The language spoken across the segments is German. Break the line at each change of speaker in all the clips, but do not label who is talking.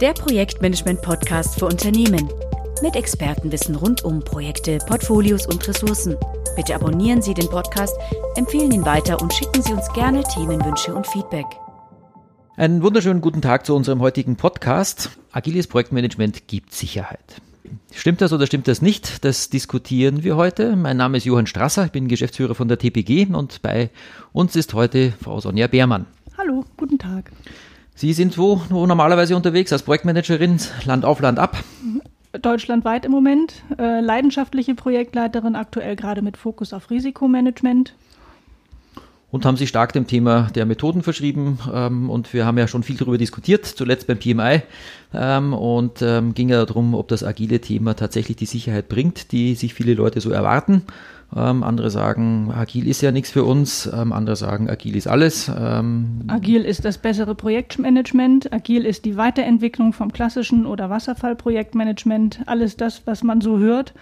der Projektmanagement-Podcast für Unternehmen. Mit Expertenwissen rund um Projekte, Portfolios und Ressourcen. Bitte abonnieren Sie den Podcast, empfehlen ihn weiter und schicken Sie uns gerne Themenwünsche und Feedback.
Einen wunderschönen guten Tag zu unserem heutigen Podcast. Agiles Projektmanagement gibt Sicherheit. Stimmt das oder stimmt das nicht? Das diskutieren wir heute. Mein Name ist Johann Strasser, ich bin Geschäftsführer von der TPG und bei uns ist heute Frau Sonja Beermann.
Hallo, guten Tag.
Sie sind wo, wo normalerweise unterwegs als Projektmanagerin, Land auf, Land ab?
Deutschlandweit im Moment. Äh, leidenschaftliche Projektleiterin, aktuell gerade mit Fokus auf Risikomanagement
und haben sich stark dem Thema der Methoden verschrieben. Ähm, und wir haben ja schon viel darüber diskutiert, zuletzt beim PMI. Ähm, und ähm, ging ja darum, ob das agile Thema tatsächlich die Sicherheit bringt, die sich viele Leute so erwarten. Ähm, andere sagen, agil ist ja nichts für uns. Ähm, andere sagen, agil ist alles.
Ähm, agil ist das bessere Projektmanagement. Agil ist die Weiterentwicklung vom klassischen oder Wasserfallprojektmanagement. Alles das, was man so hört.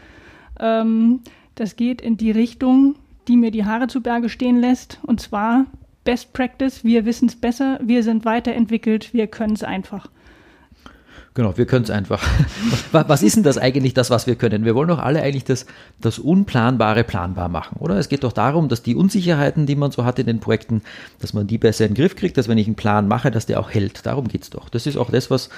das geht in die Richtung, die mir die Haare zu Berge stehen lässt. Und zwar Best Practice, wir wissen es besser, wir sind weiterentwickelt, wir können es einfach.
Genau, wir können es einfach. Was ist denn das eigentlich, das, was wir können? Wir wollen doch alle eigentlich das, das Unplanbare planbar machen, oder? Es geht doch darum, dass die Unsicherheiten, die man so hat in den Projekten, dass man die besser in den Griff kriegt, dass wenn ich einen Plan mache, dass der auch hält. Darum geht es doch. Das ist auch das, was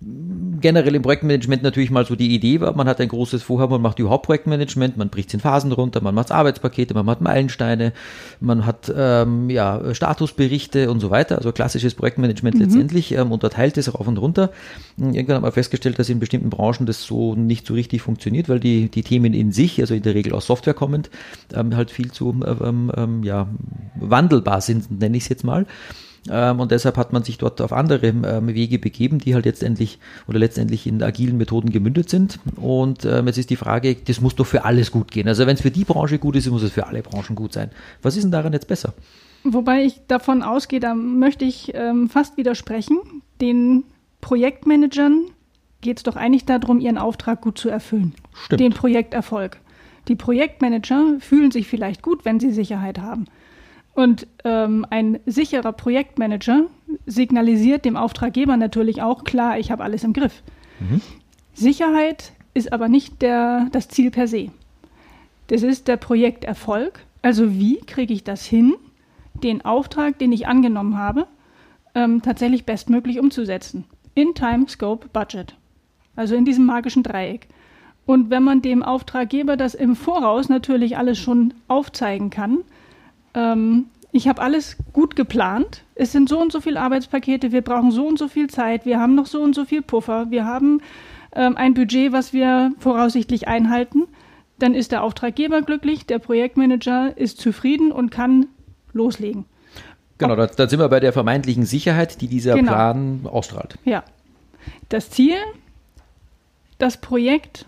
generell im Projektmanagement natürlich mal so die Idee war, man hat ein großes Vorhaben, man macht überhaupt Projektmanagement, man bricht es in Phasen runter, man macht Arbeitspakete, man macht Meilensteine, man hat ähm, ja, Statusberichte und so weiter, also klassisches Projektmanagement mhm. letztendlich, ähm, unterteilt es rauf und runter. Irgendwann haben wir festgestellt, dass in bestimmten Branchen das so nicht so richtig funktioniert, weil die, die Themen in sich, also in der Regel aus Software kommend, ähm, halt viel zu ähm, ähm, ja, wandelbar sind, nenne ich es jetzt mal. Ähm, und deshalb hat man sich dort auf andere ähm, Wege begeben, die halt letztendlich oder letztendlich in agilen Methoden gemündet sind. Und ähm, jetzt ist die Frage, das muss doch für alles gut gehen. Also wenn es für die Branche gut ist, muss es für alle Branchen gut sein. Was ist denn daran jetzt besser?
Wobei ich davon ausgehe, da möchte ich ähm, fast widersprechen. Den Projektmanagern geht es doch eigentlich darum, ihren Auftrag gut zu erfüllen. Stimmt. Den Projekterfolg. Die Projektmanager fühlen sich vielleicht gut, wenn sie Sicherheit haben. Und ähm, ein sicherer Projektmanager signalisiert dem Auftraggeber natürlich auch, klar, ich habe alles im Griff. Mhm. Sicherheit ist aber nicht der, das Ziel per se. Das ist der Projekterfolg. Also wie kriege ich das hin, den Auftrag, den ich angenommen habe, ähm, tatsächlich bestmöglich umzusetzen. In Time, Scope, Budget. Also in diesem magischen Dreieck. Und wenn man dem Auftraggeber das im Voraus natürlich alles schon aufzeigen kann, ähm, ich habe alles gut geplant. Es sind so und so viele Arbeitspakete, wir brauchen so und so viel Zeit, wir haben noch so und so viel Puffer, wir haben ähm, ein Budget, was wir voraussichtlich einhalten. Dann ist der Auftraggeber glücklich, der Projektmanager ist zufrieden und kann loslegen.
Genau, da, da sind wir bei der vermeintlichen Sicherheit, die dieser genau. Plan ausstrahlt.
Ja. Das Ziel, das Projekt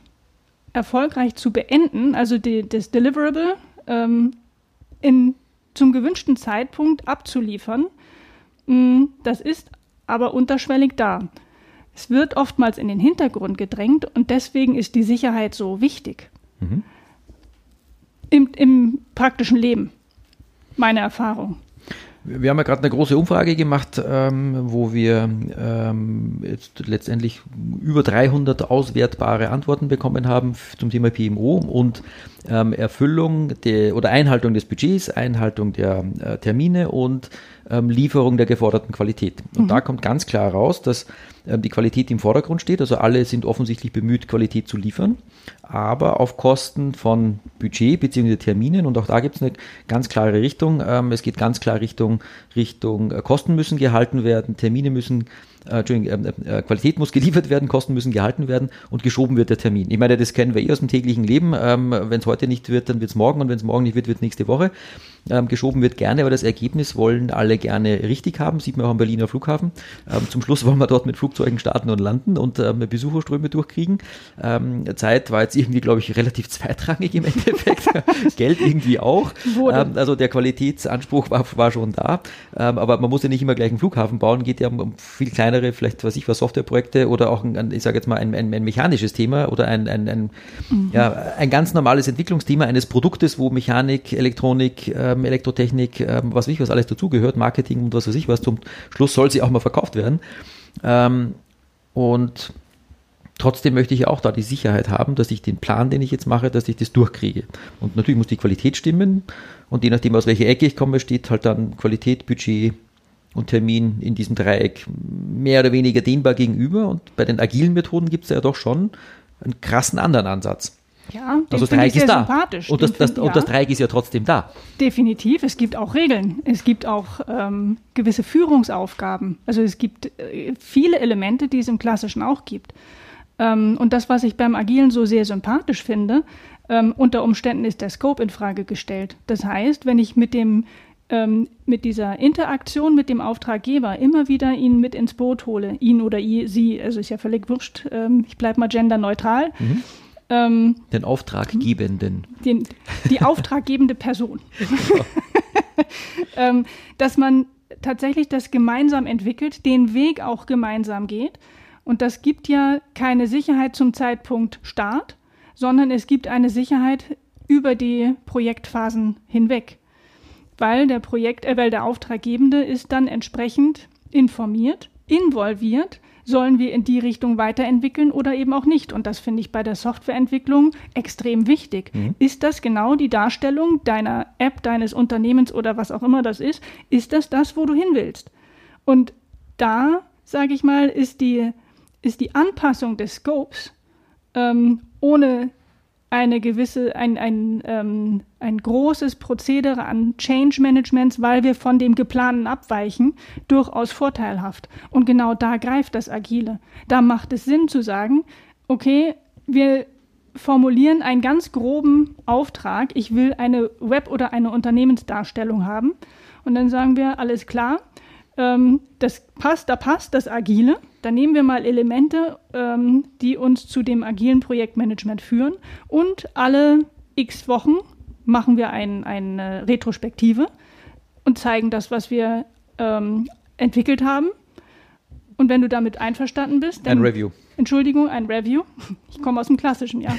erfolgreich zu beenden, also die, das Deliverable, ähm, in zum gewünschten Zeitpunkt abzuliefern. Mm, das ist aber unterschwellig da. Es wird oftmals in den Hintergrund gedrängt und deswegen ist die Sicherheit so wichtig. Mhm. Im, Im praktischen Leben, meine Erfahrung.
Wir haben ja gerade eine große Umfrage gemacht, ähm, wo wir ähm, jetzt letztendlich über 300 auswertbare Antworten bekommen haben zum Thema PMO und ähm, Erfüllung der, oder Einhaltung des Budgets, Einhaltung der äh, Termine und ähm, Lieferung der geforderten Qualität. Und mhm. da kommt ganz klar raus, dass die Qualität im Vordergrund steht. Also alle sind offensichtlich bemüht, Qualität zu liefern, aber auf Kosten von Budget bzw. Terminen. Und auch da gibt es eine ganz klare Richtung. Ähm, es geht ganz klar Richtung, Richtung äh, Kosten müssen gehalten werden, Termine müssen äh, Entschuldigung, äh, äh, Qualität muss geliefert werden, Kosten müssen gehalten werden und geschoben wird der Termin. Ich meine, das kennen wir eh aus dem täglichen Leben. Ähm, wenn es heute nicht wird, dann wird es morgen und wenn es morgen nicht wird, wird es nächste Woche. Ähm, geschoben wird gerne, aber das Ergebnis wollen alle gerne richtig haben. Sieht man auch am Berliner Flughafen. Ähm, zum Schluss wollen wir dort mit Flugzeugen starten und landen und ähm, Besucherströme durchkriegen. Ähm, Zeit war jetzt irgendwie, glaube ich, relativ zweitrangig im Endeffekt. Geld irgendwie auch. Ähm, also der Qualitätsanspruch war, war schon da. Ähm, aber man muss ja nicht immer gleich einen Flughafen bauen, geht ja um viel kleinere, vielleicht was ich was Softwareprojekte oder auch ein, ich sage jetzt mal ein, ein, ein, mechanisches Thema oder ein, ein, ein, mhm. ja, ein ganz normales Entwicklungsthema eines Produktes, wo Mechanik, Elektronik, äh, ähm, Elektrotechnik, ähm, was weiß ich, was alles dazugehört, Marketing und was weiß ich was, zum Schluss soll sie auch mal verkauft werden. Ähm, Und trotzdem möchte ich auch da die Sicherheit haben, dass ich den Plan, den ich jetzt mache, dass ich das durchkriege. Und natürlich muss die Qualität stimmen. Und je nachdem, aus welcher Ecke ich komme, steht halt dann Qualität, Budget und Termin in diesem Dreieck mehr oder weniger dehnbar gegenüber. Und bei den agilen Methoden gibt es ja doch schon einen krassen anderen Ansatz.
Ja,
also das Dreieck ist da. Und das, das, und das Dreieck ist ja trotzdem da.
Definitiv. Es gibt auch Regeln. Es gibt auch ähm, gewisse Führungsaufgaben. Also es gibt äh, viele Elemente, die es im Klassischen auch gibt. Ähm, und das, was ich beim Agilen so sehr sympathisch finde, ähm, unter Umständen ist der Scope in Frage gestellt. Das heißt, wenn ich mit dem ähm, mit dieser Interaktion mit dem Auftraggeber immer wieder ihn mit ins Boot hole, ihn oder sie, also ist ja völlig wurscht, ähm, ich bleibe mal genderneutral, mhm.
Ähm, den Auftraggebenden.
Den, die auftraggebende Person. ähm, dass man tatsächlich das gemeinsam entwickelt, den Weg auch gemeinsam geht. Und das gibt ja keine Sicherheit zum Zeitpunkt Start, sondern es gibt eine Sicherheit über die Projektphasen hinweg. Weil der Projekt, äh, weil der Auftraggebende ist dann entsprechend informiert, involviert sollen wir in die Richtung weiterentwickeln oder eben auch nicht. Und das finde ich bei der Softwareentwicklung extrem wichtig. Mhm. Ist das genau die Darstellung deiner App, deines Unternehmens oder was auch immer das ist? Ist das das, wo du hin willst? Und da, sage ich mal, ist die, ist die Anpassung des Scopes ähm, ohne eine gewisse, ein, ein, ähm, ein großes Prozedere an Change Managements, weil wir von dem Geplanten abweichen, durchaus vorteilhaft. Und genau da greift das Agile. Da macht es Sinn zu sagen, okay, wir formulieren einen ganz groben Auftrag, ich will eine Web- oder eine Unternehmensdarstellung haben. Und dann sagen wir, alles klar, das passt, da passt das Agile. Dann nehmen wir mal Elemente, ähm, die uns zu dem agilen Projektmanagement führen und alle x Wochen machen wir ein, eine Retrospektive und zeigen das, was wir ähm, entwickelt haben. Und wenn du damit einverstanden bist,
dann. Ein Review.
Entschuldigung, ein Review. Ich komme aus dem klassischen, ja.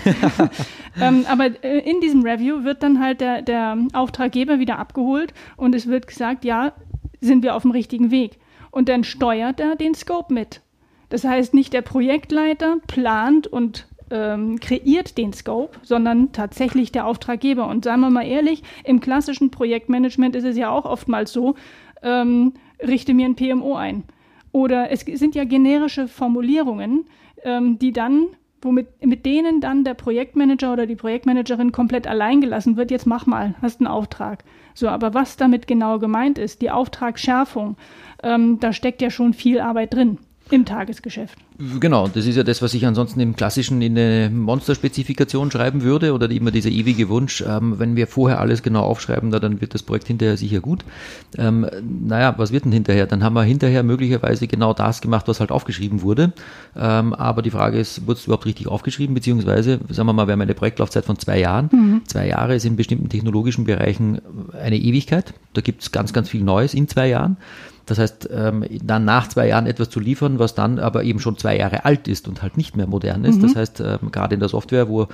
ähm, aber äh, in diesem Review wird dann halt der, der Auftraggeber wieder abgeholt und es wird gesagt, ja, sind wir auf dem richtigen Weg. Und dann steuert er den Scope mit. Das heißt, nicht der Projektleiter plant und ähm, kreiert den Scope, sondern tatsächlich der Auftraggeber. Und sagen wir mal ehrlich, im klassischen Projektmanagement ist es ja auch oftmals so, ähm, richte mir ein PMO ein. Oder es sind ja generische Formulierungen, ähm, die dann womit mit denen dann der Projektmanager oder die Projektmanagerin komplett allein gelassen wird, jetzt mach mal, hast einen Auftrag. So, aber was damit genau gemeint ist, die Auftragsschärfung, ähm, da steckt ja schon viel Arbeit drin im Tagesgeschäft.
Genau, das ist ja das, was ich ansonsten im Klassischen in eine Monster-Spezifikation schreiben würde oder immer dieser ewige Wunsch, ähm, wenn wir vorher alles genau aufschreiben, dann wird das Projekt hinterher sicher gut. Ähm, naja, was wird denn hinterher? Dann haben wir hinterher möglicherweise genau das gemacht, was halt aufgeschrieben wurde. Ähm, aber die Frage ist, wurde es überhaupt richtig aufgeschrieben? Beziehungsweise, sagen wir mal, wir haben eine Projektlaufzeit von zwei Jahren. Mhm. Zwei Jahre ist in bestimmten technologischen Bereichen eine Ewigkeit. Da gibt es ganz, ganz viel Neues in zwei Jahren. Das heißt, ähm, dann nach zwei Jahren etwas zu liefern, was dann aber eben schon zwei Jahre alt ist und halt nicht mehr modern ist. Mhm. Das heißt, ähm, gerade in der Software, wo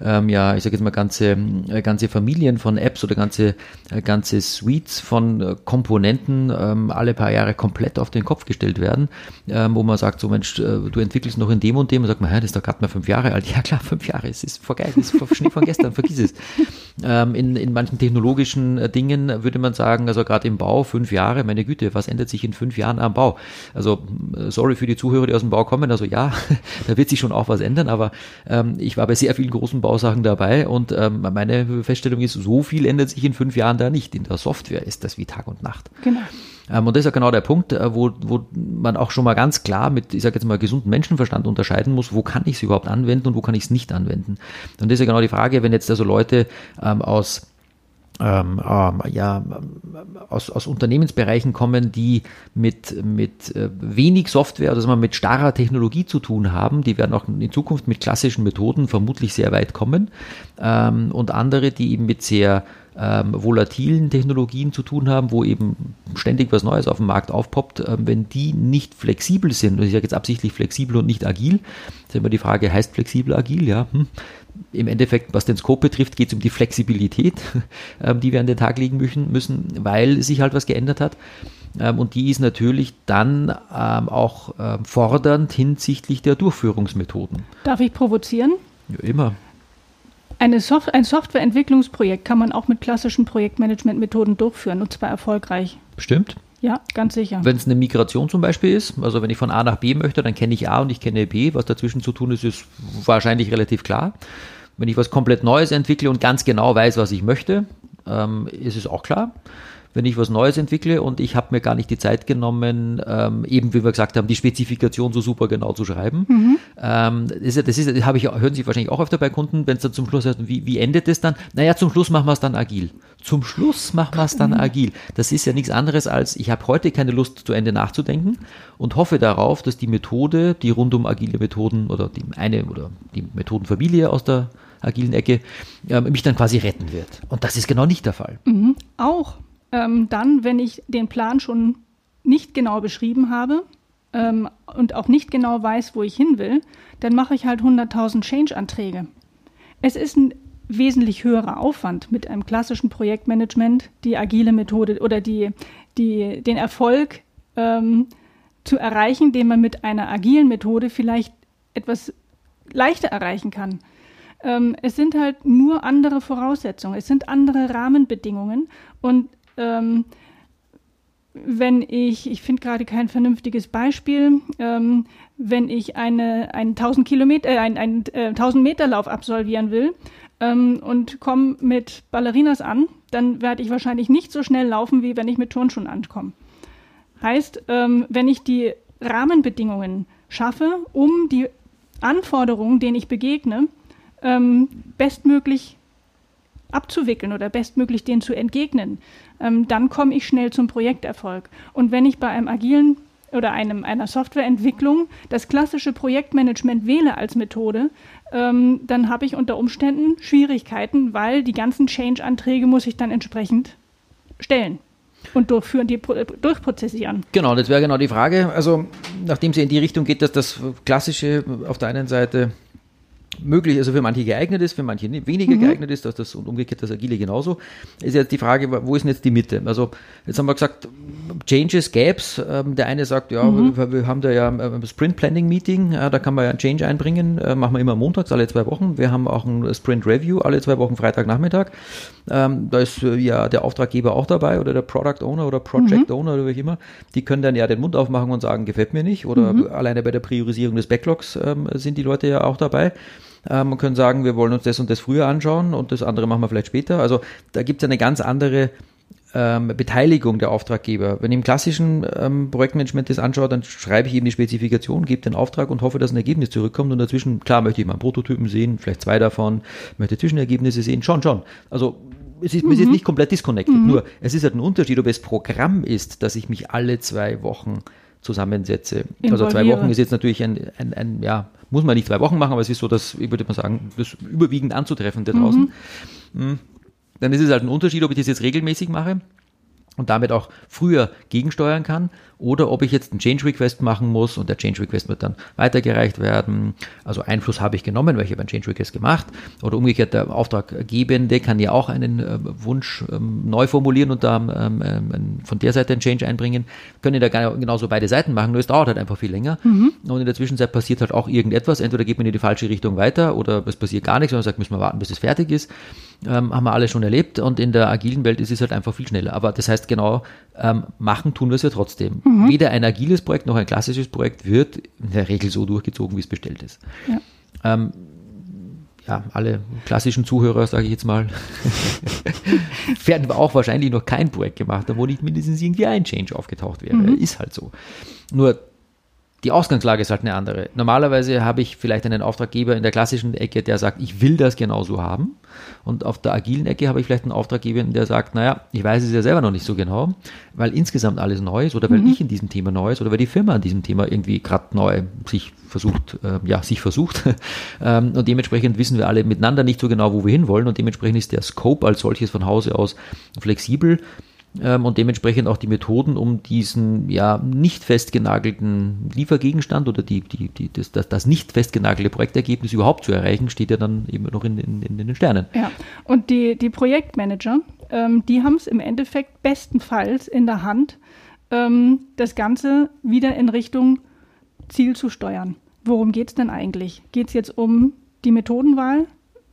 ähm, ja, ich sage jetzt mal, ganze, äh, ganze Familien von Apps oder ganze, äh, ganze Suites von äh, Komponenten alle paar Jahre komplett auf den Kopf gestellt werden, wo man sagt, so Mensch, du entwickelst noch in dem und dem und sagt man, das ist doch gerade mal fünf Jahre alt. Ja klar, fünf Jahre, es ist voll geil, das ist Schnee von gestern, vergiss es. In, in manchen technologischen Dingen würde man sagen, also gerade im Bau, fünf Jahre, meine Güte, was ändert sich in fünf Jahren am Bau? Also, äh, sorry für die Zuhörer, die aus dem Bau kommen. Also ja, da wird sich schon auch was ändern, aber ähm, ich war bei sehr vielen großen Bausachen dabei und ähm, meine Feststellung ist, so viel ändert sich in fünf Jahren da nicht. In der Software ist das wie Tag und Nacht. Genau. Ähm, und das ist ja genau der Punkt, äh, wo, wo man auch schon mal ganz klar mit, ich sage jetzt mal, gesunden Menschenverstand unterscheiden muss, wo kann ich es überhaupt anwenden und wo kann ich es nicht anwenden. Und das ist ja genau die Frage, wenn jetzt also Leute ähm, aus ähm, ähm, ja, aus, aus Unternehmensbereichen kommen, die mit, mit äh, wenig Software, also mal mit starrer Technologie zu tun haben. Die werden auch in Zukunft mit klassischen Methoden vermutlich sehr weit kommen. Ähm, und andere, die eben mit sehr ähm, volatilen Technologien zu tun haben, wo eben ständig was Neues auf dem Markt aufpoppt, äh, wenn die nicht flexibel sind, und ich sage jetzt absichtlich flexibel und nicht agil, ist immer die Frage, heißt flexibel agil? Ja, hm im Endeffekt, was den Scope betrifft, geht es um die Flexibilität, ähm, die wir an den Tag legen müssen, weil sich halt was geändert hat. Ähm, und die ist natürlich dann ähm, auch fordernd hinsichtlich der Durchführungsmethoden.
Darf ich provozieren?
Ja, immer.
Soft ein Softwareentwicklungsprojekt kann man auch mit klassischen Projektmanagementmethoden durchführen und zwar erfolgreich.
Bestimmt.
Ja, ganz sicher.
Wenn es eine Migration zum Beispiel ist, also wenn ich von A nach B möchte, dann kenne ich A und ich kenne B. Was dazwischen zu tun ist, ist wahrscheinlich relativ klar. Wenn ich was komplett Neues entwickle und ganz genau weiß, was ich möchte, ähm, ist es auch klar wenn ich was Neues entwickle und ich habe mir gar nicht die Zeit genommen, ähm, eben wie wir gesagt haben, die Spezifikation so super genau zu schreiben. Mhm. Ähm, das ist, das ist, habe ich, hören Sie wahrscheinlich auch öfter bei Kunden, wenn es dann zum Schluss heißt, wie, wie endet es dann? Naja, zum Schluss machen wir es dann agil. Zum Schluss machen wir es dann mhm. agil. Das ist ja nichts anderes als, ich habe heute keine Lust zu Ende nachzudenken und hoffe darauf, dass die Methode, die rund um agile Methoden oder die eine oder die Methodenfamilie aus der agilen Ecke äh, mich dann quasi retten wird. Und das ist genau nicht der Fall.
Mhm. Auch ähm, dann, wenn ich den Plan schon nicht genau beschrieben habe ähm, und auch nicht genau weiß, wo ich hin will, dann mache ich halt 100.000 Change-Anträge. Es ist ein wesentlich höherer Aufwand mit einem klassischen Projektmanagement, die agile Methode oder die, die, den Erfolg ähm, zu erreichen, den man mit einer agilen Methode vielleicht etwas leichter erreichen kann. Ähm, es sind halt nur andere Voraussetzungen, es sind andere Rahmenbedingungen und ähm, wenn ich, ich finde gerade kein vernünftiges Beispiel, ähm, wenn ich eine, einen 1000 Kilometer, äh, einen, einen äh, 1000 Meter Lauf absolvieren will ähm, und komme mit Ballerinas an, dann werde ich wahrscheinlich nicht so schnell laufen, wie wenn ich mit Turnschuhen ankomme. Heißt, ähm, wenn ich die Rahmenbedingungen schaffe, um die Anforderungen, denen ich begegne, ähm, bestmöglich abzuwickeln oder bestmöglich denen zu entgegnen, ähm, dann komme ich schnell zum Projekterfolg. Und wenn ich bei einem agilen oder einem, einer Softwareentwicklung das klassische Projektmanagement wähle als Methode, ähm, dann habe ich unter Umständen Schwierigkeiten, weil die ganzen Change-Anträge muss ich dann entsprechend stellen und durchführen, die durchprozessieren.
Genau, das wäre genau die Frage. Also, nachdem sie in die Richtung geht, dass das klassische auf der einen Seite möglich, also für manche geeignet ist, für manche weniger mhm. geeignet ist, dass das und umgekehrt das Agile genauso, ist jetzt die Frage, wo ist denn jetzt die Mitte? Also jetzt haben wir gesagt, Changes gäb's. Ähm, der eine sagt, ja, mhm. wir, wir, haben da ja ein Sprint Planning Meeting, äh, da kann man ja ein Change einbringen, äh, machen wir immer montags, alle zwei Wochen. Wir haben auch ein Sprint Review, alle zwei Wochen Freitagnachmittag. Ähm, da ist äh, ja der Auftraggeber auch dabei oder der Product Owner oder Project mhm. Owner oder wie auch immer. Die können dann ja den Mund aufmachen und sagen, gefällt mir nicht. Oder mhm. alleine bei der Priorisierung des Backlogs ähm, sind die Leute ja auch dabei. Ähm, man können sagen, wir wollen uns das und das früher anschauen und das andere machen wir vielleicht später. Also da gibt es eine ganz andere ähm, Beteiligung der Auftraggeber. Wenn ich im klassischen ähm, Projektmanagement das anschaue, dann schreibe ich eben die Spezifikation, gebe den Auftrag und hoffe, dass ein Ergebnis zurückkommt und dazwischen, klar, möchte ich mal einen Prototypen sehen, vielleicht zwei davon, möchte Zwischenergebnisse sehen, schon, schon. Also es ist, mhm. ist nicht komplett disconnected, mhm. nur es ist halt ein Unterschied, ob es Programm ist, dass ich mich alle zwei Wochen zusammensetze. Also zwei Wochen ist jetzt natürlich ein, ein, ein, ja, muss man nicht zwei Wochen machen, aber es ist so, dass, ich würde mal sagen, das überwiegend anzutreffen da draußen. Mhm. mhm. Dann ist es halt ein Unterschied, ob ich das jetzt regelmäßig mache und damit auch früher gegensteuern kann oder ob ich jetzt einen Change Request machen muss und der Change Request wird dann weitergereicht werden. Also Einfluss habe ich genommen, weil ich habe einen Change Request gemacht oder umgekehrt der Auftraggebende kann ja auch einen äh, Wunsch ähm, neu formulieren und da ähm, ähm, von der Seite einen Change einbringen. Können da genauso beide Seiten machen, nur es dauert halt einfach viel länger mhm. und in der Zwischenzeit passiert halt auch irgendetwas. Entweder geht man in die falsche Richtung weiter oder es passiert gar nichts und man sagt, müssen wir warten, bis es fertig ist. Ähm, haben wir alle schon erlebt und in der agilen Welt ist es halt einfach viel schneller. Aber das heißt genau, ähm, machen tun wir es ja trotzdem. Mhm. Weder ein agiles Projekt noch ein klassisches Projekt wird in der Regel so durchgezogen, wie es bestellt ist. Ja. Ähm, ja, alle klassischen Zuhörer, sage ich jetzt mal, werden auch wahrscheinlich noch kein Projekt gemacht haben, wo nicht mindestens irgendwie ein Change aufgetaucht wäre. Mhm. Ist halt so. Nur die Ausgangslage ist halt eine andere. Normalerweise habe ich vielleicht einen Auftraggeber in der klassischen Ecke, der sagt, ich will das genauso haben. Und auf der agilen Ecke habe ich vielleicht einen Auftraggeber, der sagt, naja, ich weiß es ja selber noch nicht so genau, weil insgesamt alles neu ist oder weil mhm. ich in diesem Thema neu ist oder weil die Firma an diesem Thema irgendwie gerade neu sich versucht, äh, ja, sich versucht. ähm, und dementsprechend wissen wir alle miteinander nicht so genau, wo wir hinwollen und dementsprechend ist der Scope als solches von Hause aus flexibel ähm, und dementsprechend auch die Methoden, um diesen ja nicht festgenagelten Liefergegenstand oder die, die, die, das, das, das nicht festgenagelte Projektergebnis überhaupt zu erreichen, steht ja dann eben noch in, in, in den Sternen.
Ja, und die, die Projektmanager, ähm, die haben es im Endeffekt bestenfalls in der Hand, ähm, das Ganze wieder in Richtung Ziel zu steuern. Worum geht es denn eigentlich? Geht es jetzt um die Methodenwahl?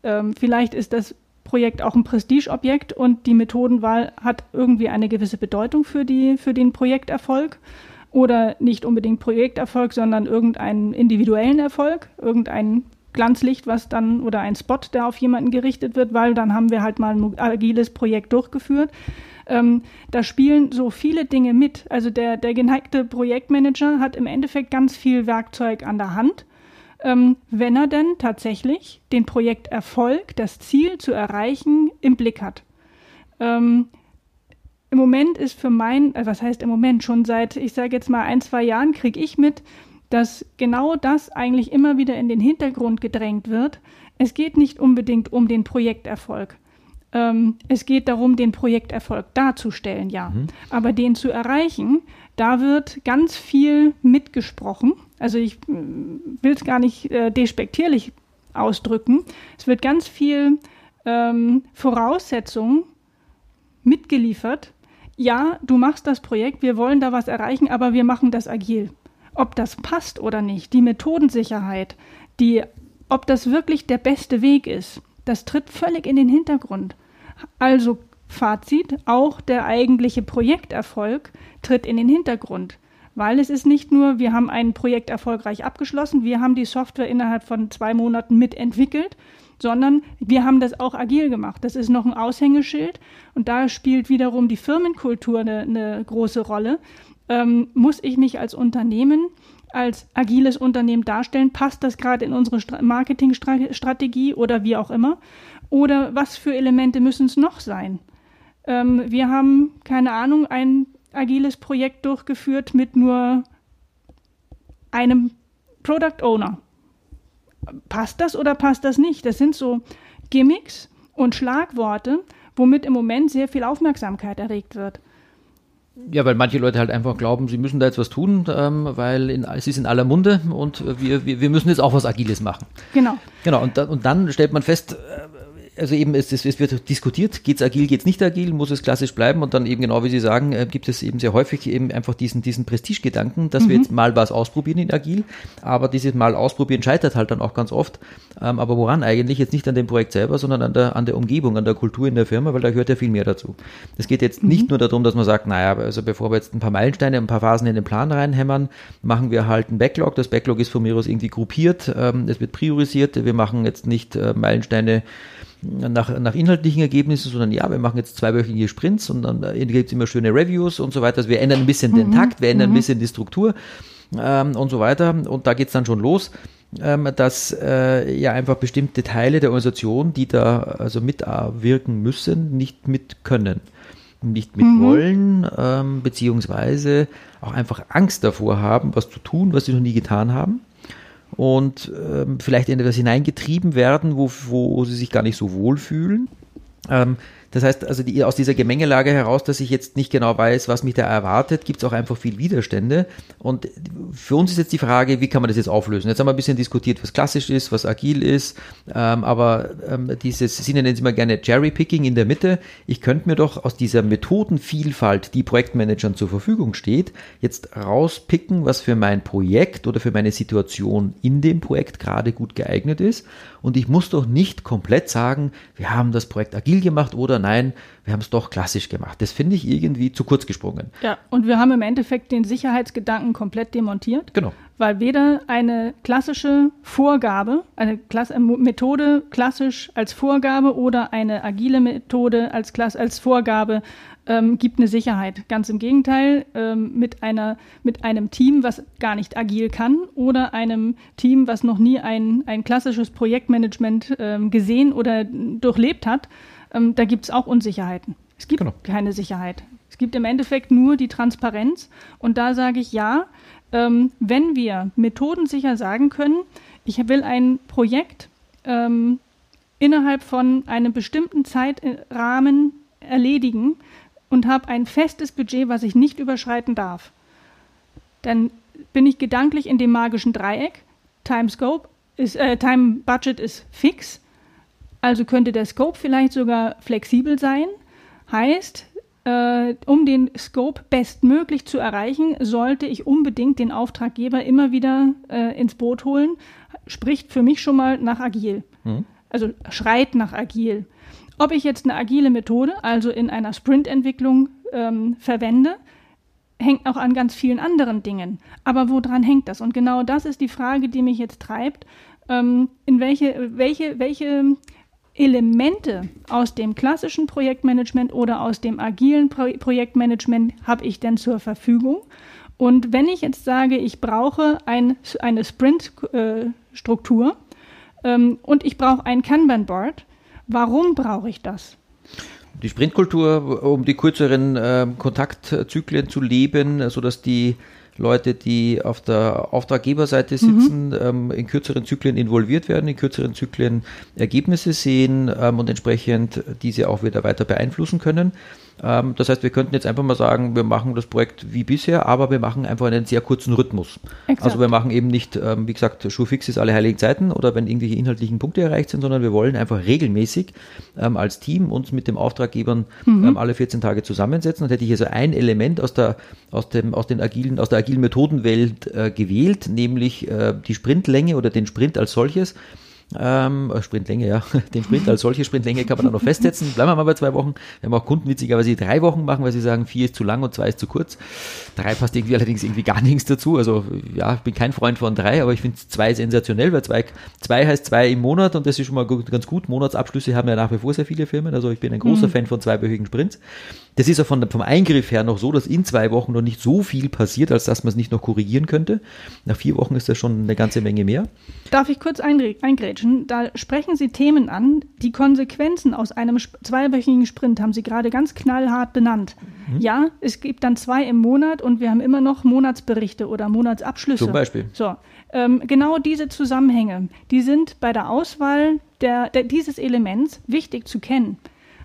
Ähm, vielleicht ist das Projekt auch ein Prestigeobjekt und die Methodenwahl hat irgendwie eine gewisse Bedeutung für, die, für den Projekterfolg oder nicht unbedingt Projekterfolg, sondern irgendeinen individuellen Erfolg, irgendein Glanzlicht, was dann oder ein Spot, der auf jemanden gerichtet wird, weil dann haben wir halt mal ein agiles Projekt durchgeführt. Ähm, da spielen so viele Dinge mit. Also der, der geneigte Projektmanager hat im Endeffekt ganz viel Werkzeug an der Hand, ähm, wenn er denn tatsächlich den Projekterfolg, das Ziel zu erreichen, im Blick hat. Ähm, Im Moment ist für mein, äh, was heißt im Moment, schon seit, ich sage jetzt mal ein, zwei Jahren, kriege ich mit, dass genau das eigentlich immer wieder in den Hintergrund gedrängt wird. Es geht nicht unbedingt um den Projekterfolg. Ähm, es geht darum, den Projekterfolg darzustellen, ja. Mhm. Aber den zu erreichen, da wird ganz viel mitgesprochen. Also ich äh, will es gar nicht äh, despektierlich ausdrücken. Es wird ganz viel ähm, Voraussetzungen mitgeliefert. Ja, du machst das Projekt, wir wollen da was erreichen, aber wir machen das agil. Ob das passt oder nicht, die Methodensicherheit, die, ob das wirklich der beste Weg ist, das tritt völlig in den Hintergrund. Also Fazit, auch der eigentliche Projekterfolg tritt in den Hintergrund. Weil es ist nicht nur, wir haben ein Projekt erfolgreich abgeschlossen, wir haben die Software innerhalb von zwei Monaten mitentwickelt, sondern wir haben das auch agil gemacht. Das ist noch ein Aushängeschild und da spielt wiederum die Firmenkultur eine, eine große Rolle. Ähm, muss ich mich als Unternehmen als agiles Unternehmen darstellen? Passt das gerade in unsere Marketingstrategie oder wie auch immer? Oder was für Elemente müssen es noch sein? Ähm, wir haben, keine Ahnung, ein agiles Projekt durchgeführt mit nur einem Product Owner. Passt das oder passt das nicht? Das sind so Gimmicks und Schlagworte, womit im Moment sehr viel Aufmerksamkeit erregt wird.
Ja, weil manche Leute halt einfach glauben, sie müssen da jetzt was tun, ähm, weil in, es ist in aller Munde und wir, wir, wir müssen jetzt auch was Agiles machen.
Genau.
Genau, und, da, und dann stellt man fest, äh, also eben, es, es wird diskutiert, geht es agil, geht es nicht agil, muss es klassisch bleiben und dann eben genau wie Sie sagen, äh, gibt es eben sehr häufig eben einfach diesen, diesen Prestigegedanken, dass mhm. wir jetzt mal was ausprobieren in agil, aber dieses Mal ausprobieren scheitert halt dann auch ganz oft. Ähm, aber woran eigentlich? Jetzt nicht an dem Projekt selber, sondern an der, an der Umgebung, an der Kultur in der Firma, weil da gehört ja viel mehr dazu. Es geht jetzt mhm. nicht nur darum, dass man sagt, naja, also bevor wir jetzt ein paar Meilensteine, ein paar Phasen in den Plan reinhämmern, machen wir halt ein Backlog. Das Backlog ist von mir aus irgendwie gruppiert, ähm, es wird priorisiert, wir machen jetzt nicht äh, Meilensteine nach, nach inhaltlichen Ergebnissen, sondern ja, wir machen jetzt zweiwöchige Sprints und dann äh, gibt es immer schöne Reviews und so weiter. Also wir ändern ein bisschen mhm. den Takt, wir ändern mhm. ein bisschen die Struktur ähm, und so weiter. Und da geht es dann schon los, ähm, dass äh, ja einfach bestimmte Teile der Organisation, die da also mitwirken müssen, nicht mit können nicht mit mhm. wollen, ähm, beziehungsweise auch einfach Angst davor haben, was zu tun, was sie noch nie getan haben und ähm, vielleicht in etwas hineingetrieben werden, wo, wo sie sich gar nicht so wohlfühlen. Ähm, das heißt, also die, aus dieser Gemengelage heraus, dass ich jetzt nicht genau weiß, was mich da erwartet, gibt es auch einfach viel Widerstände. Und für uns ist jetzt die Frage, wie kann man das jetzt auflösen? Jetzt haben wir ein bisschen diskutiert, was klassisch ist, was agil ist, ähm, aber ähm, dieses, Sie nennen es immer gerne Cherry-Picking in der Mitte. Ich könnte mir doch aus dieser Methodenvielfalt, die Projektmanagern zur Verfügung steht, jetzt rauspicken, was für mein Projekt oder für meine Situation in dem Projekt gerade gut geeignet ist. Und ich muss doch nicht komplett sagen, wir haben das Projekt agil gemacht oder nein, wir haben es doch klassisch gemacht. Das finde ich irgendwie zu kurz gesprungen.
Ja, und wir haben im Endeffekt den Sicherheitsgedanken komplett demontiert.
Genau.
Weil weder eine klassische Vorgabe, eine Klasse, Methode klassisch als Vorgabe oder eine agile Methode als, Klasse, als Vorgabe ähm, gibt eine Sicherheit. Ganz im Gegenteil, ähm, mit, einer, mit einem Team, was gar nicht agil kann oder einem Team, was noch nie ein, ein klassisches Projektmanagement ähm, gesehen oder durchlebt hat, ähm, da gibt es auch Unsicherheiten. Es gibt genau. keine Sicherheit. Es gibt im Endeffekt nur die Transparenz. Und da sage ich ja, ähm, wenn wir methodensicher sagen können, ich will ein Projekt ähm, innerhalb von einem bestimmten Zeitrahmen erledigen und habe ein festes Budget, was ich nicht überschreiten darf, dann bin ich gedanklich in dem magischen Dreieck. Time Scope ist, äh, Time Budget ist fix also könnte der Scope vielleicht sogar flexibel sein. Heißt, äh, um den Scope bestmöglich zu erreichen, sollte ich unbedingt den Auftraggeber immer wieder äh, ins Boot holen. Spricht für mich schon mal nach agil. Mhm. Also schreit nach agil. Ob ich jetzt eine agile Methode, also in einer Sprint-Entwicklung ähm, verwende, hängt auch an ganz vielen anderen Dingen. Aber woran hängt das? Und genau das ist die Frage, die mich jetzt treibt. Ähm, in welche, welche, welche Elemente aus dem klassischen Projektmanagement oder aus dem agilen Pro Projektmanagement habe ich denn zur Verfügung? Und wenn ich jetzt sage, ich brauche ein, eine Sprint-Struktur äh, ähm, und ich brauche ein Kanban-Board, warum brauche ich das?
die Sprintkultur, um die kürzeren äh, Kontaktzyklen zu leben, sodass die Leute, die auf der Auftraggeberseite sitzen, mhm. ähm, in kürzeren Zyklen involviert werden, in kürzeren Zyklen Ergebnisse sehen ähm, und entsprechend diese auch wieder weiter beeinflussen können. Ähm, das heißt, wir könnten jetzt einfach mal sagen, wir machen das Projekt wie bisher, aber wir machen einfach einen sehr kurzen Rhythmus. Exakt. Also wir machen eben nicht, ähm, wie gesagt, Schuhfix ist alle heiligen Zeiten oder wenn irgendwelche inhaltlichen Punkte erreicht sind, sondern wir wollen einfach regelmäßig ähm, als Team uns mit dem Auftraggebern mhm. alle 14 Tage zusammensetzen. Und hätte ich also ein Element aus der, aus dem, aus den agilen, aus der agilen Methodenwelt äh, gewählt, nämlich äh, die Sprintlänge oder den Sprint als solches ähm, äh, Sprintlänge, ja. Den Sprint als solche Sprintlänge kann man dann noch festsetzen. Bleiben wir mal bei zwei Wochen. Wir haben auch Kunden witzigerweise drei Wochen machen, weil sie sagen, vier ist zu lang und zwei ist zu kurz. Drei passt irgendwie allerdings irgendwie gar nichts dazu. Also ja, ich bin kein Freund von drei, aber ich finde zwei sensationell, weil zwei, zwei heißt zwei im Monat und das ist schon mal ganz gut. Monatsabschlüsse haben ja nach wie vor sehr viele Firmen. Also ich bin ein großer mhm. Fan von zweiwöchigen Sprints. Das ist auch von, vom Eingriff her noch so, dass in zwei Wochen noch nicht so viel passiert, als dass man es nicht noch korrigieren könnte. Nach vier Wochen ist das schon eine ganze Menge mehr.
Darf ich kurz eingrätschen? Da sprechen Sie Themen an. Die Konsequenzen aus einem zweiwöchigen Sprint haben Sie gerade ganz knallhart benannt. Mhm. Ja, es gibt dann zwei im Monat und wir haben immer noch Monatsberichte oder Monatsabschlüsse.
Zum Beispiel.
So, ähm, genau diese Zusammenhänge, die sind bei der Auswahl der, der, dieses Elements wichtig zu kennen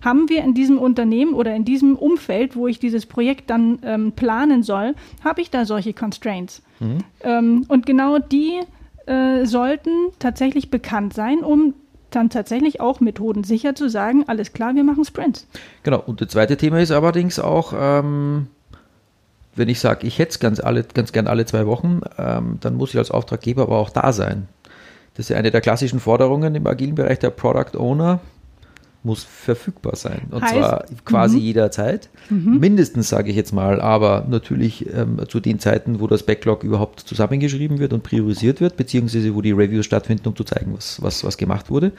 haben wir in diesem Unternehmen oder in diesem Umfeld, wo ich dieses Projekt dann ähm, planen soll, habe ich da solche Constraints. Mhm. Ähm, und genau die äh, sollten tatsächlich bekannt sein, um dann tatsächlich auch methodensicher zu sagen, alles klar, wir machen Sprints.
Genau, und das zweite Thema ist allerdings auch, ähm, wenn ich sage, ich hätte es ganz, ganz gern alle zwei Wochen, ähm, dann muss ich als Auftraggeber aber auch da sein. Das ist ja eine der klassischen Forderungen im agilen Bereich der Product Owner muss verfügbar sein. Und heißt, zwar quasi mhm. jederzeit. Mhm. Mindestens, sage ich jetzt mal, aber natürlich ähm, zu den Zeiten, wo das Backlog überhaupt zusammengeschrieben wird und priorisiert wird, beziehungsweise wo die Reviews stattfinden, um zu zeigen, was, was, was gemacht wurde.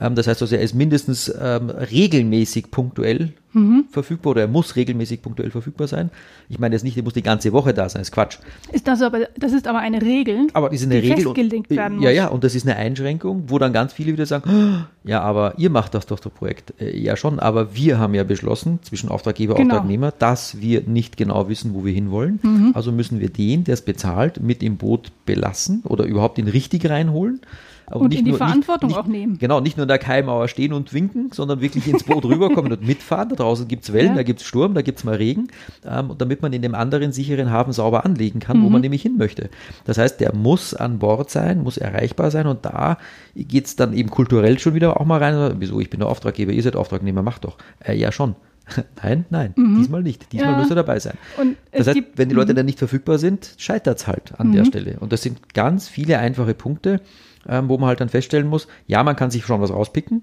Ähm, das heißt also, er ist mindestens ähm, regelmäßig punktuell mhm. verfügbar oder er muss regelmäßig punktuell verfügbar sein. Ich meine jetzt nicht, er muss die ganze Woche da sein, ist Quatsch.
Ist das aber, das ist aber eine Regel,
aber die, eine
die
Regel
festgelegt und, werden muss.
Ja, ja, und das ist eine Einschränkung, wo dann ganz viele wieder sagen, oh, ja, aber ihr macht das doch, das Projekt. Äh, ja schon, aber wir haben ja beschlossen, zwischen Auftraggeber und genau. Auftragnehmer, dass wir nicht genau wissen, wo wir hinwollen. Mhm. Also müssen wir den, der es bezahlt, mit im Boot belassen oder überhaupt ihn richtig reinholen.
Aber und in die nur, Verantwortung
nicht,
auch nehmen.
Genau, nicht nur in der Keimauer stehen und winken, sondern wirklich ins Boot rüberkommen und mitfahren. Da draußen gibt es Wellen, ja. da gibt es Sturm, da gibt es mal Regen, ähm, damit man in dem anderen sicheren Hafen sauber anlegen kann, mhm. wo man nämlich hin möchte. Das heißt, der muss an Bord sein, muss erreichbar sein und da geht es dann eben kulturell schon wieder auch mal rein. Wieso, ich bin der Auftraggeber, ihr seid Auftragnehmer, macht doch. Äh, ja, schon. Nein, nein, mhm. diesmal nicht. Diesmal ja. müsst ihr dabei sein. Und das heißt, wenn die Leute mhm. dann nicht verfügbar sind, scheitert es halt an mhm. der Stelle. Und das sind ganz viele einfache Punkte, ähm, wo man halt dann feststellen muss, ja, man kann sich schon was rauspicken,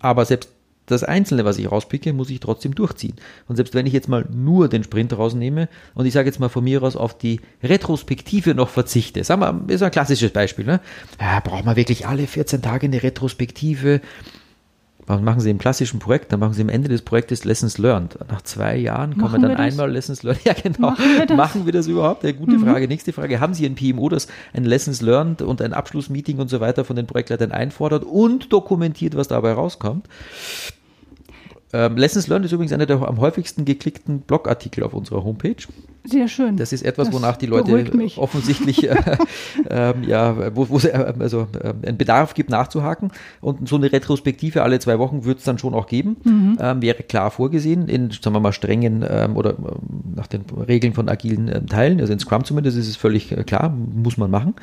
aber selbst das Einzelne, was ich rauspicke, muss ich trotzdem durchziehen. Und selbst wenn ich jetzt mal nur den Sprint rausnehme und ich sage jetzt mal von mir aus auf die Retrospektive noch verzichte, sagen wir, ist ein klassisches Beispiel, ne? Ja, braucht man wirklich alle 14 Tage eine Retrospektive? Was machen Sie im klassischen Projekt? Dann machen Sie am Ende des Projektes Lessons Learned. Nach zwei Jahren kommen wir dann einmal Lessons Learned. Ja, genau. Machen wir das, machen wir das überhaupt? Ja, gute mhm. Frage. Nächste Frage. Haben Sie ein PMO, das ein Lessons Learned und ein Abschlussmeeting und so weiter von den Projektleitern einfordert und dokumentiert, was dabei rauskommt? Ähm, Lessons Learned ist übrigens einer der am häufigsten geklickten Blogartikel auf unserer Homepage.
Sehr schön.
Das ist etwas, das wonach die Leute offensichtlich äh, äh, ja, wo, es äh, also äh, einen Bedarf gibt, nachzuhaken. Und so eine Retrospektive alle zwei Wochen wird es dann schon auch geben. Mhm. Ähm, wäre klar vorgesehen in, sagen wir mal, strengen ähm, oder ähm, nach den Regeln von agilen ähm, Teilen. Also in Scrum zumindest ist es völlig äh, klar, muss man machen.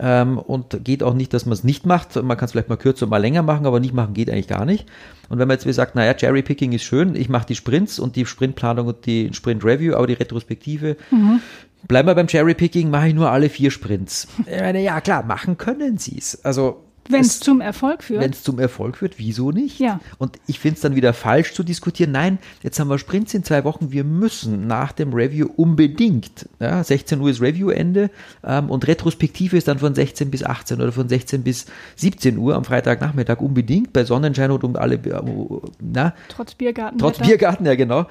Ähm, und geht auch nicht, dass man es nicht macht. Man kann es vielleicht mal kürzer, mal länger machen, aber nicht machen geht eigentlich gar nicht. Und wenn man jetzt sagt, naja, Cherry-Picking ist schön, ich mache die Sprints und die Sprintplanung und die Sprint-Review, aber die Retrospektive, mhm. bleiben wir beim Cherry-Picking, mache ich nur alle vier Sprints. Ich meine, ja klar, machen können sie es. Also
wenn es zum Erfolg führt.
Wenn es zum Erfolg führt, wieso nicht?
Ja.
Und ich finde es dann wieder falsch zu diskutieren. Nein, jetzt haben wir Sprints in zwei Wochen. Wir müssen nach dem Review unbedingt. Ja, 16 Uhr ist Review-Ende ähm, und Retrospektive ist dann von 16 bis 18 oder von 16 bis 17 Uhr am Freitagnachmittag unbedingt bei Sonnenschein und um alle.
Na, trotz Biergarten.
Trotz Biergarten, ja genau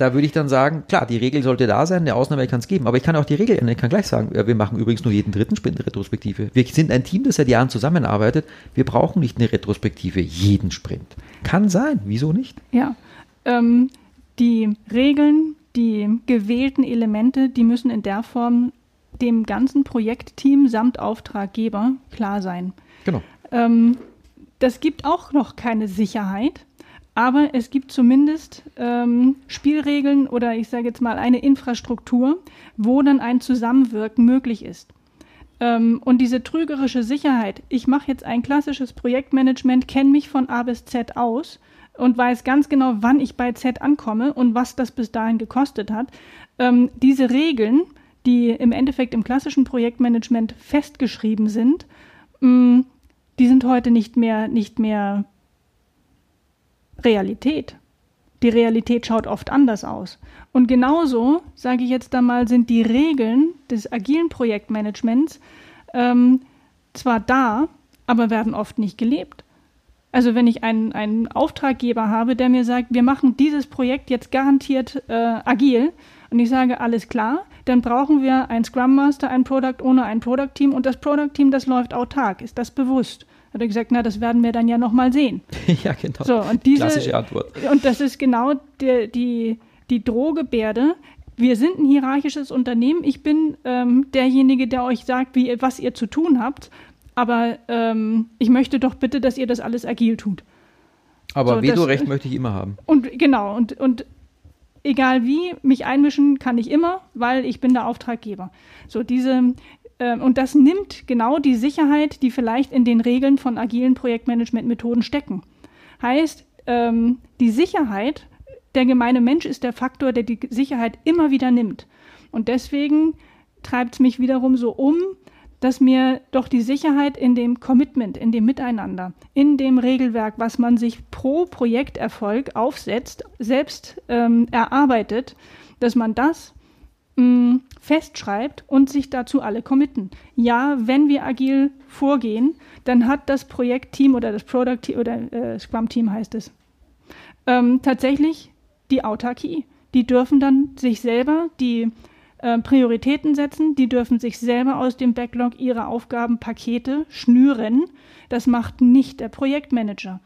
da würde ich dann sagen, klar, die Regel sollte da sein, eine Ausnahme kann es geben, aber ich kann auch die Regel ändern. Ich kann gleich sagen, wir machen übrigens nur jeden dritten Sprint eine Retrospektive. Wir sind ein Team, das seit Jahren zusammenarbeitet. Wir brauchen nicht eine Retrospektive jeden Sprint. Kann sein, wieso nicht?
Ja, ähm, die Regeln, die gewählten Elemente, die müssen in der Form dem ganzen Projektteam samt Auftraggeber klar sein.
Genau.
Ähm, das gibt auch noch keine Sicherheit aber es gibt zumindest ähm, Spielregeln oder ich sage jetzt mal eine Infrastruktur, wo dann ein Zusammenwirken möglich ist. Ähm, und diese trügerische Sicherheit, ich mache jetzt ein klassisches Projektmanagement, kenne mich von A bis Z aus und weiß ganz genau, wann ich bei Z ankomme und was das bis dahin gekostet hat. Ähm, diese Regeln, die im Endeffekt im klassischen Projektmanagement festgeschrieben sind, mh, mm, die sind heute nicht mehr, nicht mehr Realität. Die Realität schaut oft anders aus. Und genauso, sage ich jetzt einmal, sind die Regeln des agilen Projektmanagements ähm, zwar da, aber werden oft nicht gelebt. Also wenn ich einen, einen Auftraggeber habe, der mir sagt, wir machen dieses Projekt jetzt garantiert äh, agil und ich sage, alles klar, dann brauchen wir einen Scrum Master, ein Product Owner, ein Product Team und das Product Team, das läuft autark. Ist das bewusst? Hat er gesagt, na, das werden wir dann ja nochmal sehen.
ja, genau.
So, und diese,
Klassische Antwort.
Und das ist genau die, die, die Drohgebärde. Wir sind ein hierarchisches Unternehmen. Ich bin ähm, derjenige, der euch sagt, wie, was ihr zu tun habt. Aber ähm, ich möchte doch bitte, dass ihr das alles agil tut.
Aber so, Vetorecht möchte ich immer haben.
Und genau, und, und egal wie, mich einmischen kann ich immer, weil ich bin der Auftraggeber. So, diese, und das nimmt genau die Sicherheit, die vielleicht in den Regeln von agilen Projektmanagement-Methoden stecken. Heißt, ähm, die Sicherheit, der gemeine Mensch ist der Faktor, der die Sicherheit immer wieder nimmt. Und deswegen treibt es mich wiederum so um, dass mir doch die Sicherheit in dem Commitment, in dem Miteinander, in dem Regelwerk, was man sich pro Projekterfolg aufsetzt, selbst ähm, erarbeitet, dass man das mh, festschreibt und sich dazu alle committen. Ja, wenn wir agil vorgehen, dann hat das Projektteam oder das Product Team oder äh, Scrum Team heißt es ähm, tatsächlich die Autarkie. Die dürfen dann sich selber die äh, Prioritäten setzen, die dürfen sich selber aus dem Backlog ihre Aufgabenpakete schnüren. Das macht nicht der Projektmanager.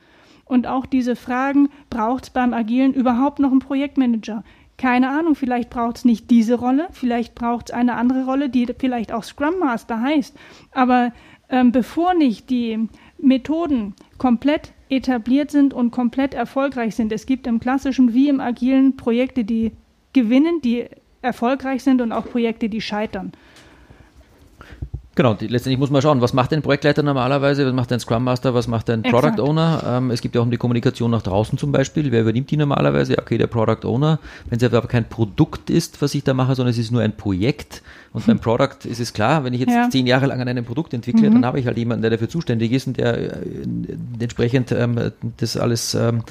Und auch diese Fragen, braucht es beim Agilen überhaupt noch einen Projektmanager? Keine Ahnung, vielleicht braucht es nicht diese Rolle, vielleicht braucht es eine andere Rolle, die vielleicht auch Scrum Master heißt. Aber ähm, bevor nicht die Methoden komplett etabliert sind und komplett erfolgreich sind, es gibt im klassischen wie im agilen Projekte, die gewinnen, die erfolgreich sind und auch Projekte, die scheitern.
Genau, die, letztendlich muss man schauen, was macht ein Projektleiter normalerweise, was macht ein Scrum Master, was macht ein Product Owner. Ähm, es gibt ja auch um die Kommunikation nach draußen zum Beispiel. Wer übernimmt die normalerweise? Okay, der Product Owner. Wenn es aber kein Produkt ist, was ich da mache, sondern es ist nur ein Projekt. Und beim Product ist es klar, wenn ich jetzt ja. zehn Jahre lang an einem Produkt entwickle, mhm. dann habe ich halt jemanden, der dafür zuständig ist und der äh, entsprechend ähm, das alles ähm,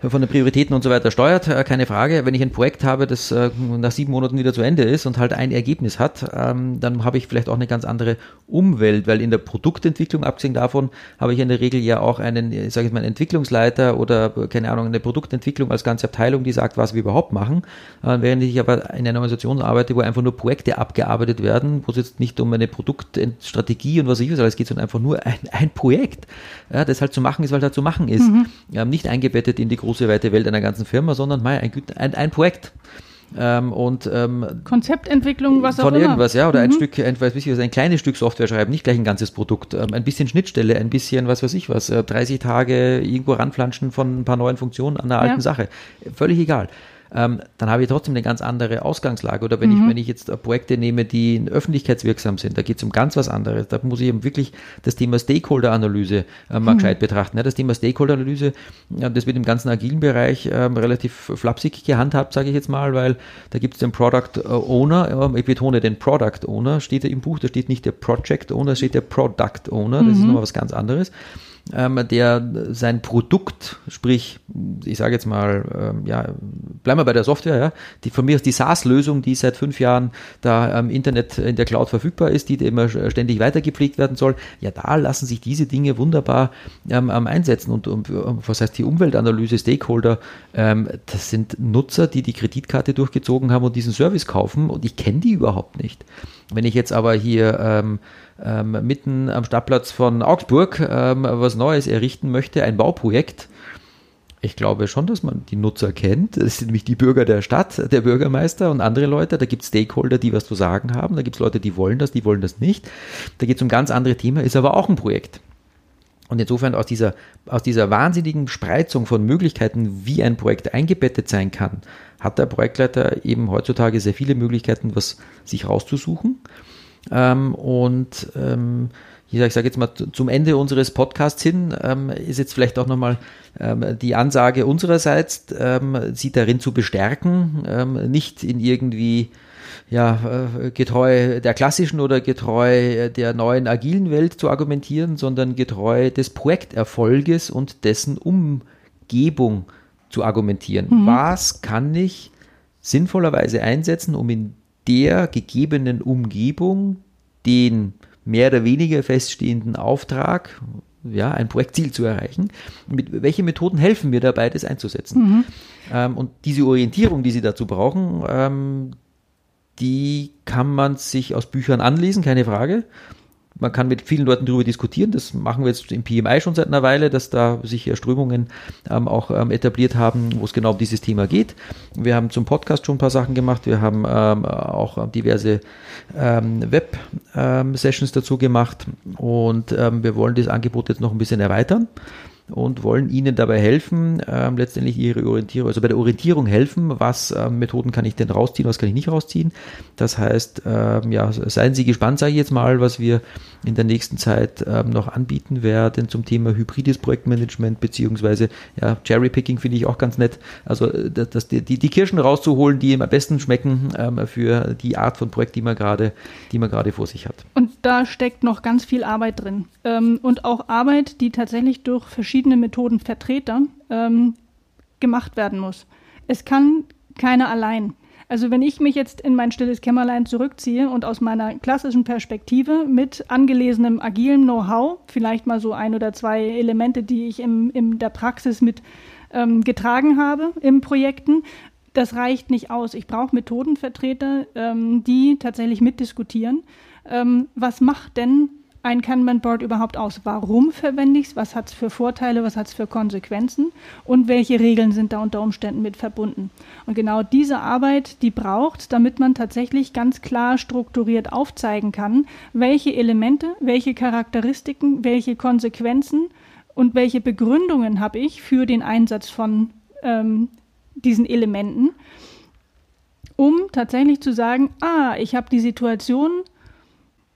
von den Prioritäten und so weiter steuert. Äh, keine Frage. Wenn ich ein Projekt habe, das äh, nach sieben Monaten wieder zu Ende ist und halt ein Ergebnis hat, ähm, dann habe ich vielleicht auch eine ganz andere Umwelt, weil in der Produktentwicklung, abgesehen davon, habe ich in der Regel ja auch einen, ich sage jetzt mal, einen Entwicklungsleiter oder, keine Ahnung, eine Produktentwicklung als ganze Abteilung, die sagt, was wir überhaupt machen. Äh, während ich aber in einer Organisation arbeite, wo einfach nur Projekte abgearbeitet werden, wo es jetzt nicht um eine Produktstrategie und was ich weiß alles geht, sondern einfach nur ein, ein Projekt, ja, das halt zu machen ist, weil es halt zu machen ist. Mhm. nicht eingebettet in die große, weite Welt einer ganzen Firma, sondern mal ein, ein, ein Projekt. Ähm, und ähm,
Konzeptentwicklung, was
auch immer. Von irgendwas, ja, oder mhm. ein Stück, ein, weiß ich was, ein kleines Stück Software schreiben, nicht gleich ein ganzes Produkt. Ähm, ein bisschen Schnittstelle, ein bisschen, was weiß ich was, äh, 30 Tage irgendwo ranflanschen von ein paar neuen Funktionen an einer alten ja. Sache. Völlig egal. Ähm, dann habe ich trotzdem eine ganz andere Ausgangslage. Oder wenn, mhm. ich, wenn ich jetzt Projekte nehme, die öffentlichkeitswirksam sind, da geht es um ganz was anderes. Da muss ich eben wirklich das Thema Stakeholder-Analyse äh, mal mhm. gescheit betrachten. Ja, das Thema Stakeholder-Analyse, ja, das wird im ganzen agilen Bereich ähm, relativ flapsig gehandhabt, sage ich jetzt mal, weil da gibt es den Product Owner, ich betone den Product Owner, steht da im Buch, da steht nicht der Project Owner, steht der Product Owner, das mhm. ist nochmal was ganz anderes ähm, der sein Produkt, sprich, ich sage jetzt mal, ähm, ja, bleiben wir bei der Software, ja, die von mir aus die SaaS-Lösung, die seit fünf Jahren da am Internet in der Cloud verfügbar ist, die immer ständig weitergepflegt werden soll, ja, da lassen sich diese Dinge wunderbar ähm, einsetzen. Und, und, was heißt die Umweltanalyse, Stakeholder, ähm, das sind Nutzer, die die Kreditkarte durchgezogen haben und diesen Service kaufen und ich kenne die überhaupt nicht. Wenn ich jetzt aber hier ähm, mitten am Stadtplatz von Augsburg ähm, was Neues errichten möchte, ein Bauprojekt, ich glaube schon, dass man die Nutzer kennt. Das sind nämlich die Bürger der Stadt, der Bürgermeister und andere Leute. Da gibt es Stakeholder, die was zu sagen haben. Da gibt es Leute, die wollen das, die wollen das nicht. Da geht es um ganz andere Themen, ist aber auch ein Projekt. Und insofern aus dieser, aus dieser wahnsinnigen Spreizung von Möglichkeiten, wie ein Projekt eingebettet sein kann, hat der Projektleiter eben heutzutage sehr viele Möglichkeiten, was sich rauszusuchen. Ähm, und ähm, ich sage jetzt mal zum Ende unseres Podcasts hin, ähm, ist jetzt vielleicht auch nochmal ähm, die Ansage unsererseits, ähm, sie darin zu bestärken, ähm, nicht in irgendwie ja, äh, getreu der klassischen oder getreu der neuen agilen Welt zu argumentieren, sondern getreu des Projekterfolges und dessen Umgebung zu argumentieren. Mhm. Was kann ich sinnvollerweise einsetzen, um in der gegebenen Umgebung den mehr oder weniger feststehenden Auftrag, ja, ein Projektziel zu erreichen. Mit welche Methoden helfen mir dabei, das einzusetzen? Mhm. Ähm, und diese Orientierung, die Sie dazu brauchen, ähm, die kann man sich aus Büchern anlesen, keine Frage man kann mit vielen Leuten darüber diskutieren. Das machen wir jetzt im PMI schon seit einer Weile, dass da sich ja Strömungen ähm, auch ähm, etabliert haben, wo es genau um dieses Thema geht. Wir haben zum Podcast schon ein paar Sachen gemacht. Wir haben ähm, auch diverse ähm, Web-Sessions ähm, dazu gemacht und ähm, wir wollen das Angebot jetzt noch ein bisschen erweitern und wollen Ihnen dabei helfen, ähm, letztendlich Ihre Orientierung, also bei der Orientierung helfen, was ähm, Methoden kann ich denn rausziehen, was kann ich nicht rausziehen. Das heißt, ähm, ja, seien Sie gespannt, sage ich jetzt mal, was wir in der nächsten Zeit ähm, noch anbieten werden zum Thema hybrides Projektmanagement, beziehungsweise ja, Cherrypicking finde ich auch ganz nett. Also äh, das, die, die Kirschen rauszuholen, die am besten schmecken ähm, für die Art von Projekt, die man gerade, die man gerade vor sich hat.
Und da steckt noch ganz viel Arbeit drin. Ähm, und auch Arbeit, die tatsächlich durch verschiedene Methoden Vertreter ähm, gemacht werden muss. Es kann keiner allein. Also wenn ich mich jetzt in mein stilles Kämmerlein zurückziehe und aus meiner klassischen Perspektive mit angelesenem agilen Know-how, vielleicht mal so ein oder zwei Elemente, die ich im, in der Praxis mit ähm, getragen habe in Projekten, das reicht nicht aus. Ich brauche Methodenvertreter, ähm, die tatsächlich mitdiskutieren. Ähm, was macht denn ein Kanban-Board überhaupt aus? Warum verwende ich es? Was hat es für Vorteile? Was hat es für Konsequenzen? Und welche Regeln sind da unter Umständen mit verbunden? Und genau diese Arbeit, die braucht, damit man tatsächlich ganz klar strukturiert aufzeigen kann, welche Elemente, welche Charakteristiken, welche Konsequenzen und welche Begründungen habe ich für den Einsatz von ähm, diesen Elementen, um tatsächlich zu sagen, ah, ich habe die Situation,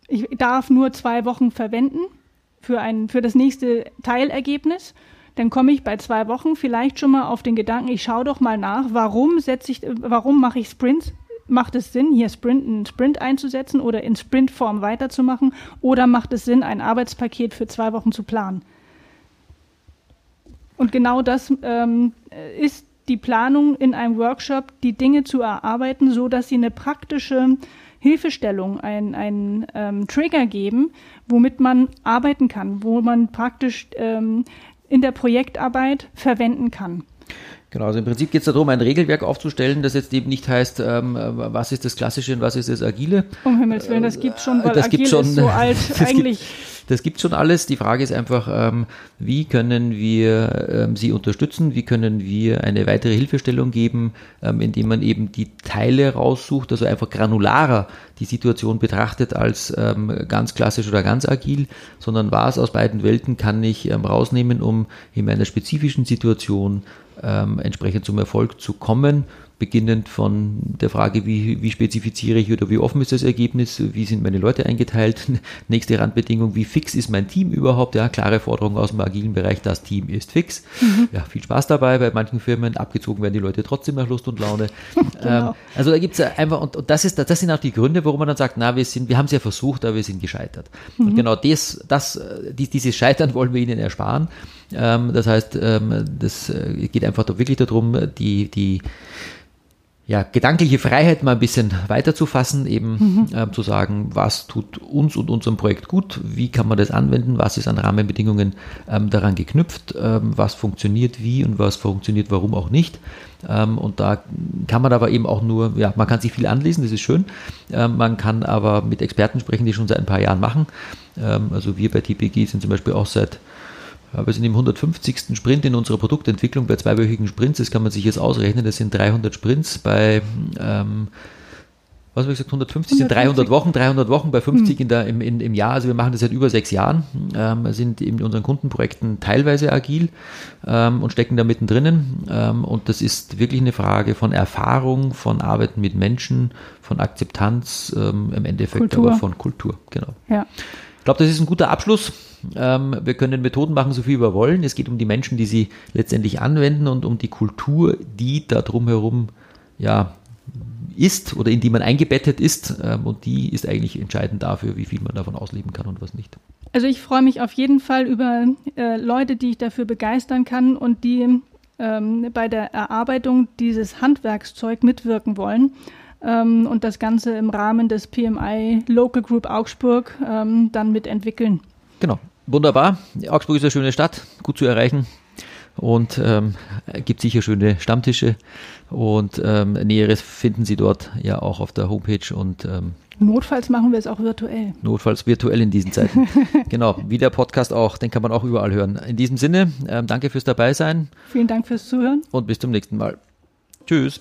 ich darf nur zwei Wochen verwenden für, ein, für das nächste Teilergebnis. Dann komme ich bei zwei Wochen vielleicht schon mal auf den Gedanken, ich schaue doch mal nach, warum setze ich, warum mache ich Sprints? Macht es Sinn, hier Sprint, einen Sprint einzusetzen oder in Sprintform weiterzumachen? Oder macht es Sinn, ein Arbeitspaket für zwei Wochen zu planen? Und genau das ähm, ist die Planung in einem Workshop, die Dinge zu erarbeiten, so dass sie eine praktische Hilfestellung, einen ähm, Trigger geben, womit man arbeiten kann, wo man praktisch ähm, in der Projektarbeit verwenden kann.
Genau, also im Prinzip geht es darum, ein Regelwerk aufzustellen, das jetzt eben nicht heißt, ähm, was ist das Klassische und was ist das Agile.
Um Himmels Willen, das gibt schon, weil das Agil schon, ist so alt eigentlich.
Das gibt schon alles. Die Frage ist einfach, ähm, wie können wir ähm, sie unterstützen? Wie können wir eine weitere Hilfestellung geben, ähm, indem man eben die Teile raussucht, also einfach granularer die Situation betrachtet als ähm, ganz klassisch oder ganz agil, sondern was aus beiden Welten kann ich ähm, rausnehmen, um in meiner spezifischen Situation ähm, entsprechend zum Erfolg zu kommen beginnend von der Frage, wie, wie spezifiziere ich oder wie offen ist das Ergebnis, wie sind meine Leute eingeteilt, nächste Randbedingung, wie fix ist mein Team überhaupt, ja, klare Forderung aus dem agilen Bereich, das Team ist fix. Mhm. Ja, viel Spaß dabei, bei manchen Firmen abgezogen werden die Leute trotzdem nach Lust und Laune. genau. ähm, also da gibt es einfach, und, und, das, ist, das sind auch die Gründe, warum man dann sagt, na, wir sind, wir haben es ja versucht, aber wir sind gescheitert. Mhm. Und genau das, das, die, dieses Scheitern wollen wir ihnen ersparen. Ähm, das heißt, ähm, das äh, geht einfach wirklich darum, die, die ja, gedankliche Freiheit mal ein bisschen weiter zu fassen, eben mhm. äh, zu sagen, was tut uns und unserem Projekt gut, wie kann man das anwenden, was ist an Rahmenbedingungen ähm, daran geknüpft, ähm, was funktioniert wie und was funktioniert warum auch nicht. Ähm, und da kann man aber eben auch nur, ja, man kann sich viel anlesen, das ist schön, ähm, man kann aber mit Experten sprechen, die schon seit ein paar Jahren machen. Ähm, also wir bei TPG sind zum Beispiel auch seit wir sind im 150. Sprint in unserer Produktentwicklung bei zweiwöchigen Sprints. Das kann man sich jetzt ausrechnen. Das sind 300 Sprints bei, ähm, was habe ich gesagt, 150 sind 300 Wochen, 300 Wochen bei 50 hm. in der, im, in, im Jahr. Also wir machen das seit über sechs Jahren, ähm, sind in unseren Kundenprojekten teilweise agil ähm, und stecken da mittendrin. Ähm, und das ist wirklich eine Frage von Erfahrung, von Arbeiten mit Menschen, von Akzeptanz, ähm, im Endeffekt Kultur. aber von Kultur. Genau. Ja. Ich glaube, das ist ein guter Abschluss. Ähm, wir können Methoden machen, so viel wir wollen. Es geht um die Menschen, die sie letztendlich anwenden und um die Kultur, die da drumherum ja, ist oder in die man eingebettet ist. Ähm, und die ist eigentlich entscheidend dafür, wie viel man davon ausleben kann und was nicht.
Also ich freue mich auf jeden Fall über äh, Leute, die ich dafür begeistern kann und die ähm, bei der Erarbeitung dieses Handwerkszeug mitwirken wollen ähm, und das Ganze im Rahmen des PMI Local Group Augsburg ähm, dann mitentwickeln.
Genau, wunderbar. Augsburg ist eine schöne Stadt, gut zu erreichen und ähm, gibt sicher schöne Stammtische und ähm, Näheres finden Sie dort ja auch auf der Homepage und ähm,
Notfalls machen wir es auch virtuell.
Notfalls virtuell in diesen Zeiten. genau, wie der Podcast auch, den kann man auch überall hören. In diesem Sinne, ähm, danke fürs Dabeisein.
Vielen Dank fürs Zuhören.
Und bis zum nächsten Mal. Tschüss.